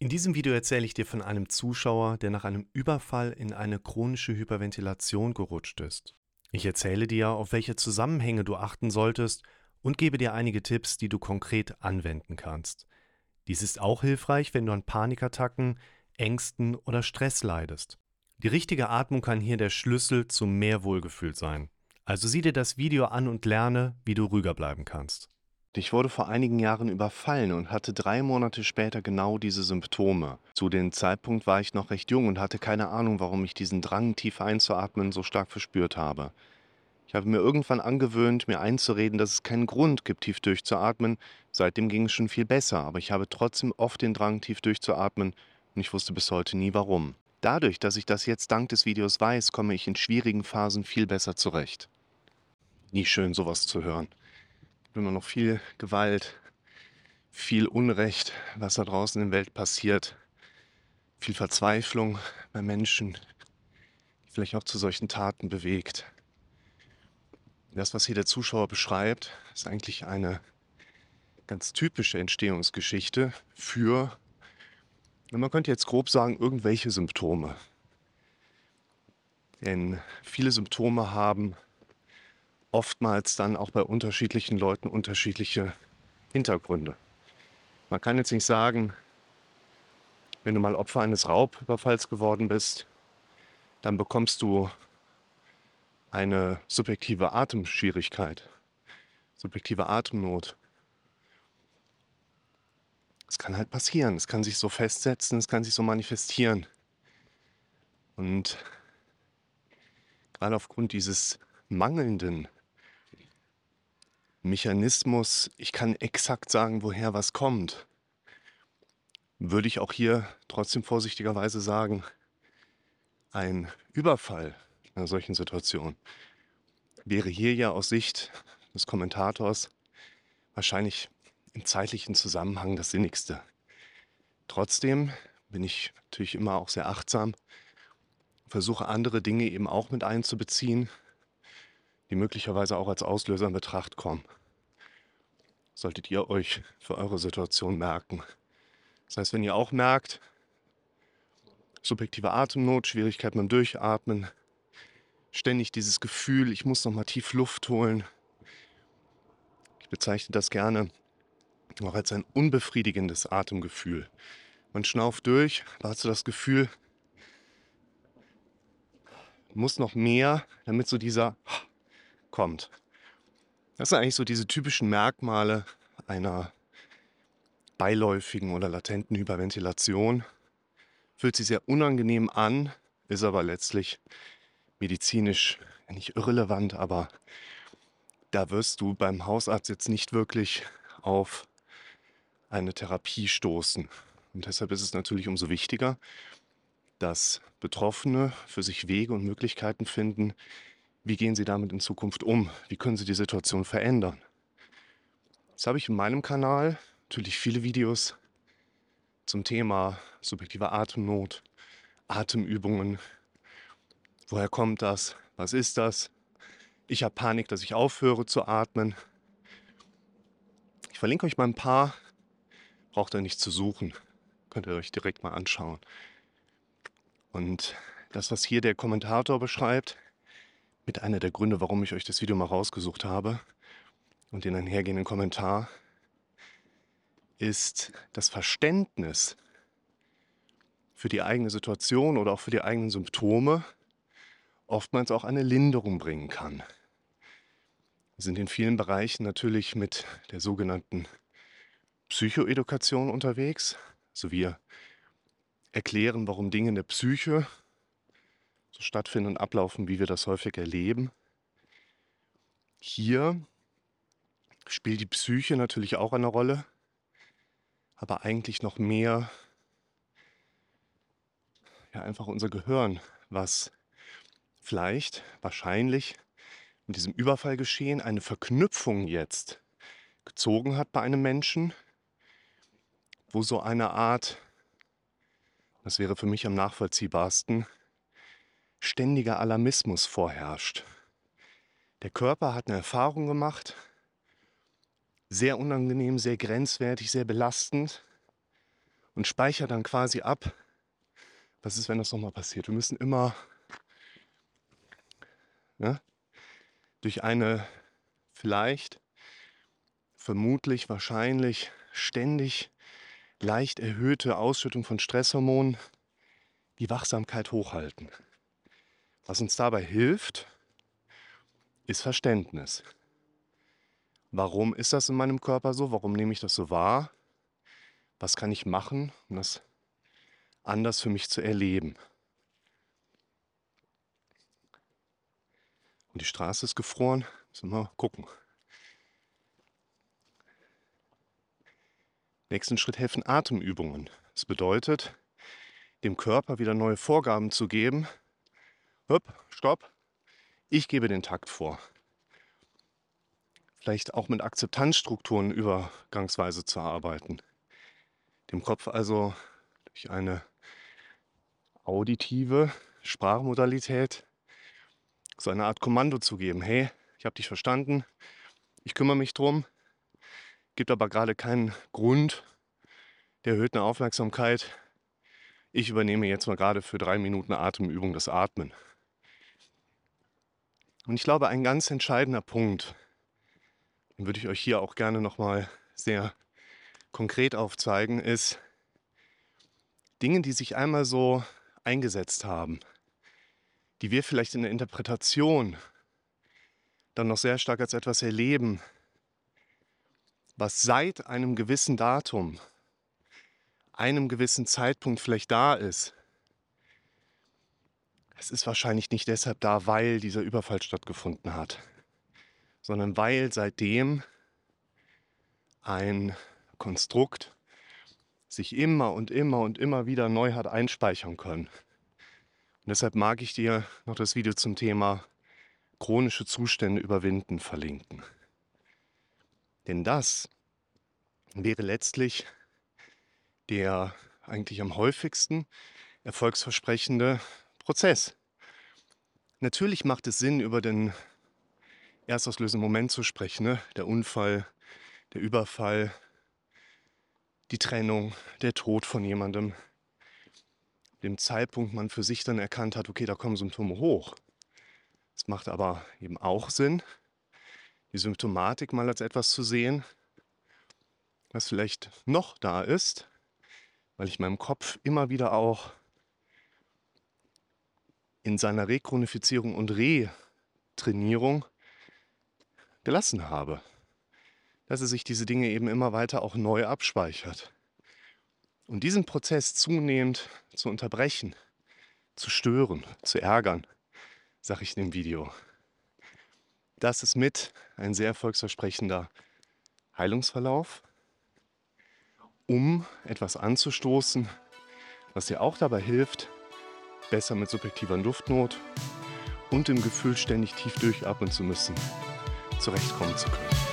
In diesem Video erzähle ich dir von einem Zuschauer, der nach einem Überfall in eine chronische Hyperventilation gerutscht ist. Ich erzähle dir, auf welche Zusammenhänge du achten solltest und gebe dir einige Tipps, die du konkret anwenden kannst. Dies ist auch hilfreich, wenn du an Panikattacken, Ängsten oder Stress leidest. Die richtige Atmung kann hier der Schlüssel zu mehr Wohlgefühl sein. Also sieh dir das Video an und lerne, wie du ruhiger bleiben kannst. Ich wurde vor einigen Jahren überfallen und hatte drei Monate später genau diese Symptome. Zu dem Zeitpunkt war ich noch recht jung und hatte keine Ahnung, warum ich diesen Drang, tief einzuatmen, so stark verspürt habe. Ich habe mir irgendwann angewöhnt, mir einzureden, dass es keinen Grund gibt, tief durchzuatmen. Seitdem ging es schon viel besser, aber ich habe trotzdem oft den Drang, tief durchzuatmen und ich wusste bis heute nie warum. Dadurch, dass ich das jetzt dank des Videos weiß, komme ich in schwierigen Phasen viel besser zurecht. Nie schön, sowas zu hören immer noch viel Gewalt, viel Unrecht, was da draußen in der Welt passiert, viel Verzweiflung bei Menschen, die vielleicht auch zu solchen Taten bewegt. Das, was hier der Zuschauer beschreibt, ist eigentlich eine ganz typische Entstehungsgeschichte für, man könnte jetzt grob sagen, irgendwelche Symptome. Denn viele Symptome haben oftmals dann auch bei unterschiedlichen Leuten unterschiedliche Hintergründe. Man kann jetzt nicht sagen, wenn du mal Opfer eines Raubüberfalls geworden bist, dann bekommst du eine subjektive Atemschwierigkeit, subjektive Atemnot. Es kann halt passieren, es kann sich so festsetzen, es kann sich so manifestieren. Und gerade aufgrund dieses mangelnden Mechanismus, ich kann exakt sagen, woher was kommt, würde ich auch hier trotzdem vorsichtigerweise sagen, ein Überfall in einer solchen Situation wäre hier ja aus Sicht des Kommentators wahrscheinlich im zeitlichen Zusammenhang das Sinnigste. Trotzdem bin ich natürlich immer auch sehr achtsam, versuche andere Dinge eben auch mit einzubeziehen, die möglicherweise auch als Auslöser in Betracht kommen solltet ihr euch für eure Situation merken. Das heißt, wenn ihr auch merkt, subjektive Atemnot, Schwierigkeit beim Durchatmen, ständig dieses Gefühl, ich muss noch mal tief Luft holen. Ich bezeichne das gerne auch als ein unbefriedigendes Atemgefühl. Man schnauft durch, da hast du das Gefühl, muss noch mehr, damit so dieser kommt. Das sind eigentlich so diese typischen Merkmale einer beiläufigen oder latenten Hyperventilation. Fühlt sich sehr unangenehm an, ist aber letztlich medizinisch nicht irrelevant, aber da wirst du beim Hausarzt jetzt nicht wirklich auf eine Therapie stoßen. Und deshalb ist es natürlich umso wichtiger, dass Betroffene für sich Wege und Möglichkeiten finden, wie gehen Sie damit in Zukunft um? Wie können Sie die Situation verändern? Jetzt habe ich in meinem Kanal natürlich viele Videos zum Thema subjektive Atemnot, Atemübungen. Woher kommt das? Was ist das? Ich habe Panik, dass ich aufhöre zu atmen. Ich verlinke euch mal ein paar. Braucht ihr nicht zu suchen. Könnt ihr euch direkt mal anschauen. Und das, was hier der Kommentator beschreibt, mit einer der Gründe, warum ich euch das Video mal rausgesucht habe und den einhergehenden Kommentar, ist das Verständnis für die eigene Situation oder auch für die eigenen Symptome oftmals auch eine Linderung bringen kann. Wir sind in vielen Bereichen natürlich mit der sogenannten Psychoedukation unterwegs. Also wir erklären, warum Dinge in der Psyche so stattfinden und ablaufen, wie wir das häufig erleben. Hier spielt die Psyche natürlich auch eine Rolle, aber eigentlich noch mehr ja einfach unser Gehirn, was vielleicht, wahrscheinlich mit diesem Überfallgeschehen eine Verknüpfung jetzt gezogen hat bei einem Menschen, wo so eine Art, das wäre für mich am nachvollziehbarsten, ständiger Alarmismus vorherrscht. Der Körper hat eine Erfahrung gemacht, sehr unangenehm, sehr grenzwertig, sehr belastend. und speichere dann quasi ab, was ist, wenn das nochmal passiert. Wir müssen immer ne, durch eine vielleicht, vermutlich, wahrscheinlich ständig leicht erhöhte Ausschüttung von Stresshormonen die Wachsamkeit hochhalten. Was uns dabei hilft, ist Verständnis. Warum ist das in meinem Körper so? Warum nehme ich das so wahr? Was kann ich machen, um das anders für mich zu erleben? Und die Straße ist gefroren. Müssen wir mal gucken. Nächsten Schritt helfen Atemübungen. Das bedeutet, dem Körper wieder neue Vorgaben zu geben. Hopp, stopp. Ich gebe den Takt vor. Vielleicht auch mit Akzeptanzstrukturen übergangsweise zu arbeiten. Dem Kopf also durch eine auditive Sprachmodalität so eine Art Kommando zu geben. Hey, ich habe dich verstanden, ich kümmere mich drum, gibt aber gerade keinen Grund der erhöhten Aufmerksamkeit. Ich übernehme jetzt mal gerade für drei Minuten Atemübung das Atmen. Und ich glaube, ein ganz entscheidender Punkt, den würde ich euch hier auch gerne nochmal sehr konkret aufzeigen, ist Dinge, die sich einmal so eingesetzt haben, die wir vielleicht in der Interpretation dann noch sehr stark als etwas erleben, was seit einem gewissen Datum, einem gewissen Zeitpunkt vielleicht da ist. Es ist wahrscheinlich nicht deshalb da, weil dieser Überfall stattgefunden hat, sondern weil seitdem ein Konstrukt sich immer und immer und immer wieder neu hat einspeichern können. Und deshalb mag ich dir noch das Video zum Thema chronische Zustände überwinden verlinken. Denn das wäre letztlich der eigentlich am häufigsten erfolgsversprechende Prozess. Natürlich macht es Sinn, über den erstauslösenden Moment zu sprechen. Ne? Der Unfall, der Überfall, die Trennung, der Tod von jemandem. Dem Zeitpunkt man für sich dann erkannt hat, okay, da kommen Symptome hoch. Es macht aber eben auch Sinn, die Symptomatik mal als etwas zu sehen, was vielleicht noch da ist, weil ich meinem Kopf immer wieder auch in seiner Rechronifizierung und Retrainierung gelassen habe. Dass er sich diese Dinge eben immer weiter auch neu abspeichert. Und diesen Prozess zunehmend zu unterbrechen, zu stören, zu ärgern, sage ich in dem Video. Das ist mit ein sehr erfolgsversprechender Heilungsverlauf, um etwas anzustoßen, was dir auch dabei hilft, besser mit subjektiver Luftnot und dem Gefühl, ständig tief durchatmen zu müssen, zurechtkommen zu können.